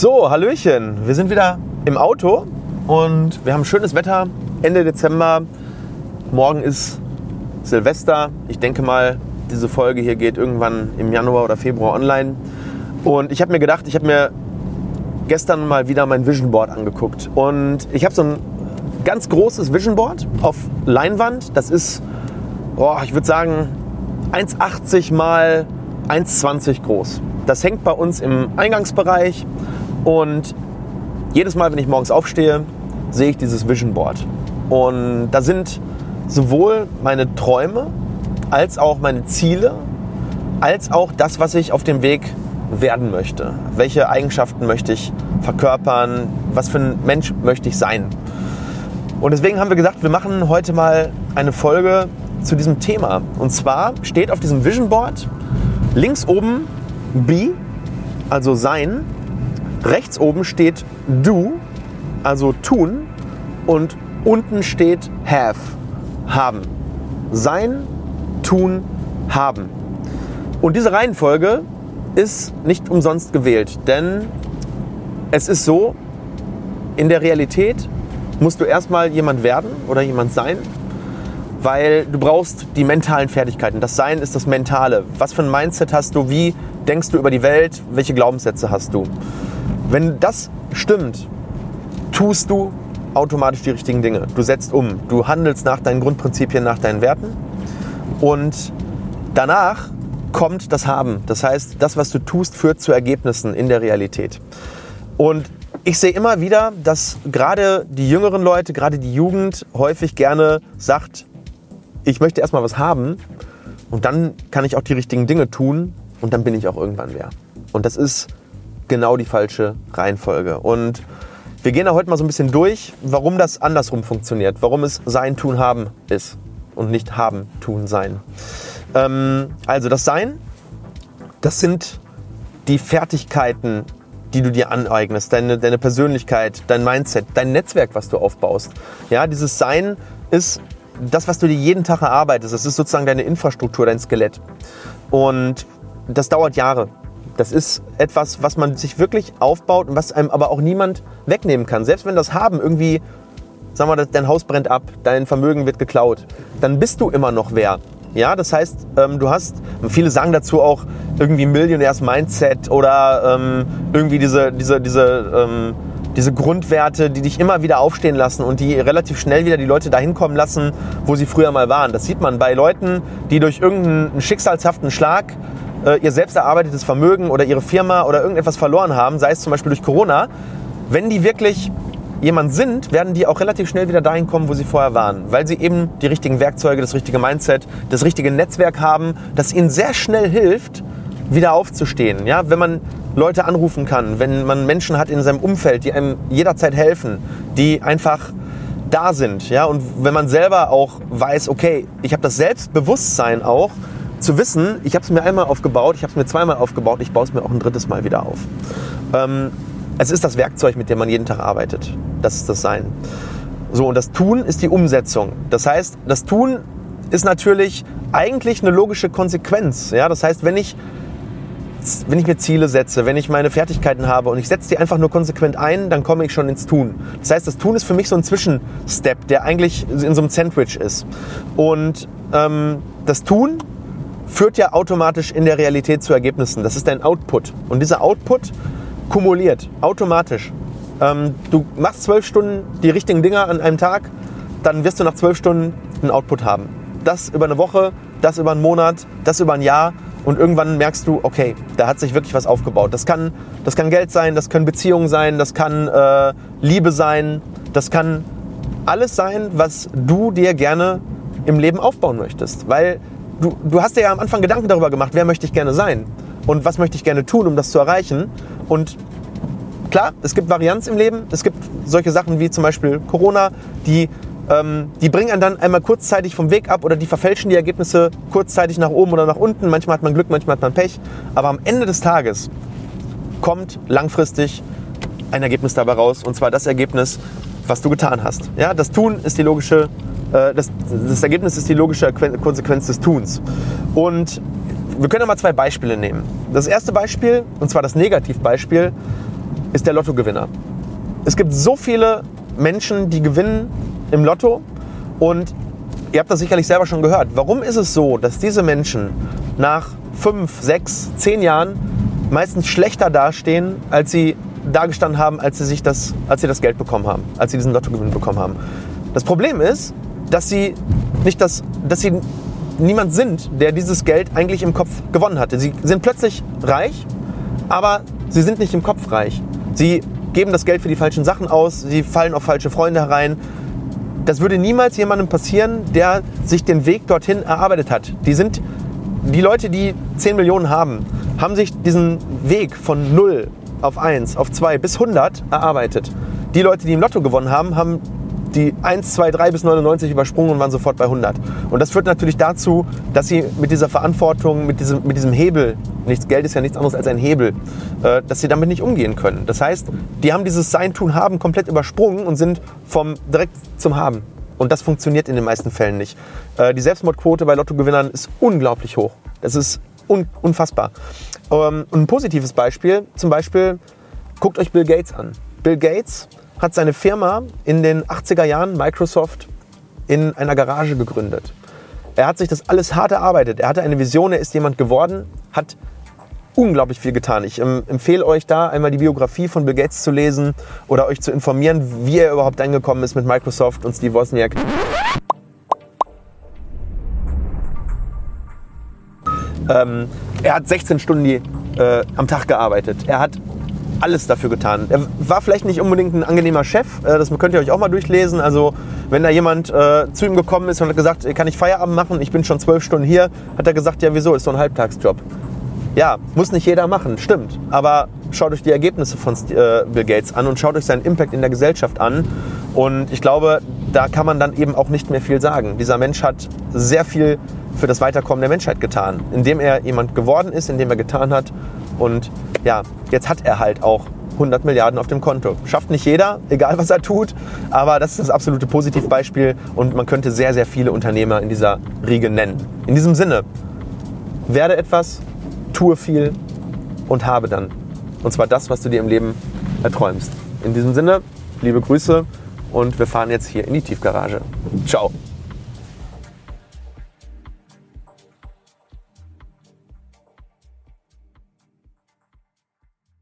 So, Hallöchen. Wir sind wieder im Auto und wir haben schönes Wetter. Ende Dezember. Morgen ist Silvester. Ich denke mal, diese Folge hier geht irgendwann im Januar oder Februar online. Und ich habe mir gedacht, ich habe mir gestern mal wieder mein Vision Board angeguckt. Und ich habe so ein ganz großes Vision Board auf Leinwand. Das ist, oh, ich würde sagen, 1,80 mal 1,20 groß. Das hängt bei uns im Eingangsbereich und jedes Mal, wenn ich morgens aufstehe, sehe ich dieses Vision Board. Und da sind sowohl meine Träume als auch meine Ziele, als auch das, was ich auf dem Weg werden möchte. Welche Eigenschaften möchte ich verkörpern? Was für ein Mensch möchte ich sein? Und deswegen haben wir gesagt, wir machen heute mal eine Folge zu diesem Thema. Und zwar steht auf diesem Vision Board links oben Be, also sein. Rechts oben steht Do, also tun. Und unten steht Have, haben. Sein, tun, haben. Und diese Reihenfolge ist nicht umsonst gewählt, denn es ist so, in der Realität musst du erstmal jemand werden oder jemand sein, weil du brauchst die mentalen Fertigkeiten. Das Sein ist das Mentale. Was für ein Mindset hast du? Wie denkst du über die Welt? Welche Glaubenssätze hast du? Wenn das stimmt, tust du automatisch die richtigen Dinge. Du setzt um. Du handelst nach deinen Grundprinzipien, nach deinen Werten. Und danach kommt das Haben. Das heißt, das, was du tust, führt zu Ergebnissen in der Realität. Und ich sehe immer wieder, dass gerade die jüngeren Leute, gerade die Jugend häufig gerne sagt, ich möchte erstmal was haben und dann kann ich auch die richtigen Dinge tun und dann bin ich auch irgendwann wer. Und das ist genau die falsche Reihenfolge. Und wir gehen da heute mal so ein bisschen durch, warum das andersrum funktioniert, warum es Sein, Tun, Haben ist und nicht Haben, Tun, Sein. Ähm, also das Sein, das sind die Fertigkeiten, die du dir aneignest, deine, deine Persönlichkeit, dein Mindset, dein Netzwerk, was du aufbaust. Ja, dieses Sein ist das, was du dir jeden Tag erarbeitest. Das ist sozusagen deine Infrastruktur, dein Skelett. Und das dauert Jahre. Das ist etwas, was man sich wirklich aufbaut und was einem aber auch niemand wegnehmen kann. Selbst wenn das Haben irgendwie, sagen wir mal, dein Haus brennt ab, dein Vermögen wird geklaut, dann bist du immer noch wer. Ja, das heißt, ähm, du hast, viele sagen dazu auch irgendwie Millionärs-Mindset oder ähm, irgendwie diese, diese, diese, ähm, diese Grundwerte, die dich immer wieder aufstehen lassen und die relativ schnell wieder die Leute dahin kommen lassen, wo sie früher mal waren. Das sieht man bei Leuten, die durch irgendeinen schicksalshaften Schlag ihr selbst erarbeitetes Vermögen oder ihre Firma oder irgendetwas verloren haben, sei es zum Beispiel durch Corona. Wenn die wirklich jemand sind, werden die auch relativ schnell wieder dahin kommen, wo sie vorher waren, weil sie eben die richtigen Werkzeuge, das richtige Mindset, das richtige Netzwerk haben, das ihnen sehr schnell hilft, wieder aufzustehen. Ja, wenn man Leute anrufen kann, wenn man Menschen hat in seinem Umfeld, die einem jederzeit helfen, die einfach da sind, ja, und wenn man selber auch weiß, okay, ich habe das Selbstbewusstsein auch, zu wissen, ich habe es mir einmal aufgebaut, ich habe es mir zweimal aufgebaut, ich baue es mir auch ein drittes Mal wieder auf. Ähm, es ist das Werkzeug, mit dem man jeden Tag arbeitet. Das ist das Sein. So, und das Tun ist die Umsetzung. Das heißt, das Tun ist natürlich eigentlich eine logische Konsequenz. Ja? Das heißt, wenn ich, wenn ich mir Ziele setze, wenn ich meine Fertigkeiten habe und ich setze die einfach nur konsequent ein, dann komme ich schon ins Tun. Das heißt, das Tun ist für mich so ein Zwischenstep, der eigentlich in so einem Sandwich ist. Und ähm, das Tun führt ja automatisch in der Realität zu Ergebnissen. Das ist dein Output. Und dieser Output kumuliert, automatisch. Ähm, du machst zwölf Stunden die richtigen Dinge an einem Tag, dann wirst du nach zwölf Stunden einen Output haben. Das über eine Woche, das über einen Monat, das über ein Jahr und irgendwann merkst du, okay, da hat sich wirklich was aufgebaut. Das kann, das kann Geld sein, das können Beziehungen sein, das kann äh, Liebe sein, das kann alles sein, was du dir gerne im Leben aufbauen möchtest. Weil du, du hast dir ja am Anfang Gedanken darüber gemacht, wer möchte ich gerne sein und was möchte ich gerne tun, um das zu erreichen. Und klar, es gibt Varianz im Leben. Es gibt solche Sachen wie zum Beispiel Corona, die, ähm, die bringen einen dann einmal kurzzeitig vom Weg ab oder die verfälschen die Ergebnisse kurzzeitig nach oben oder nach unten. Manchmal hat man Glück, manchmal hat man Pech. Aber am Ende des Tages kommt langfristig ein Ergebnis dabei raus. Und zwar das Ergebnis, was du getan hast. Ja, das Tun ist die logische, das, das Ergebnis ist die logische Konsequenz des Tuns. Und wir können mal zwei Beispiele nehmen. Das erste Beispiel, und zwar das Negativbeispiel, ist der Lottogewinner. Es gibt so viele Menschen, die gewinnen im Lotto und ihr habt das sicherlich selber schon gehört. Warum ist es so, dass diese Menschen nach fünf, sechs, zehn Jahren meistens schlechter dastehen, als sie dagestanden haben, als sie, sich das, als sie das Geld bekommen haben, als sie diesen Lottogewinn bekommen haben? Das Problem ist, dass sie nicht das, dass sie niemand sind, der dieses Geld eigentlich im Kopf gewonnen hatte. Sie sind plötzlich reich, aber sie sind nicht im Kopf reich. Sie geben das Geld für die falschen Sachen aus, sie fallen auf falsche Freunde herein. Das würde niemals jemandem passieren, der sich den Weg dorthin erarbeitet hat. Die sind die Leute, die 10 Millionen haben, haben sich diesen Weg von 0 auf 1, auf 2 bis 100 erarbeitet. Die Leute, die im Lotto gewonnen haben, haben die 1, 2, 3 bis 99 übersprungen und waren sofort bei 100. Und das führt natürlich dazu, dass sie mit dieser Verantwortung, mit diesem, mit diesem Hebel, nichts Geld ist ja nichts anderes als ein Hebel, äh, dass sie damit nicht umgehen können. Das heißt, die haben dieses Sein, Tun, Haben komplett übersprungen und sind vom direkt zum Haben. Und das funktioniert in den meisten Fällen nicht. Äh, die Selbstmordquote bei Lottogewinnern ist unglaublich hoch. Das ist un unfassbar. Ähm, ein positives Beispiel, zum Beispiel, guckt euch Bill Gates an. Bill Gates hat seine Firma in den 80er Jahren, Microsoft, in einer Garage gegründet. Er hat sich das alles hart erarbeitet. Er hatte eine Vision, er ist jemand geworden, hat unglaublich viel getan. Ich ähm, empfehle euch da einmal die Biografie von Bill Gates zu lesen oder euch zu informieren, wie er überhaupt eingekommen ist mit Microsoft und Steve Wozniak. Ähm, er hat 16 Stunden die, äh, am Tag gearbeitet. Er hat alles dafür getan. Er war vielleicht nicht unbedingt ein angenehmer Chef, äh, das könnt ihr euch auch mal durchlesen. Also wenn da jemand äh, zu ihm gekommen ist und hat gesagt, kann ich Feierabend machen, ich bin schon zwölf Stunden hier, hat er gesagt, ja wieso, ist doch ein Halbtagsjob. Ja, muss nicht jeder machen, stimmt. Aber schaut euch die Ergebnisse von äh, Bill Gates an und schaut euch seinen Impact in der Gesellschaft an. Und ich glaube, da kann man dann eben auch nicht mehr viel sagen. Dieser Mensch hat sehr viel für das Weiterkommen der Menschheit getan, indem er jemand geworden ist, indem er getan hat. Und ja, jetzt hat er halt auch 100 Milliarden auf dem Konto. Schafft nicht jeder, egal was er tut, aber das ist das absolute Positivbeispiel und man könnte sehr, sehr viele Unternehmer in dieser Riege nennen. In diesem Sinne, werde etwas, tue viel und habe dann. Und zwar das, was du dir im Leben erträumst. In diesem Sinne, liebe Grüße und wir fahren jetzt hier in die Tiefgarage. Ciao.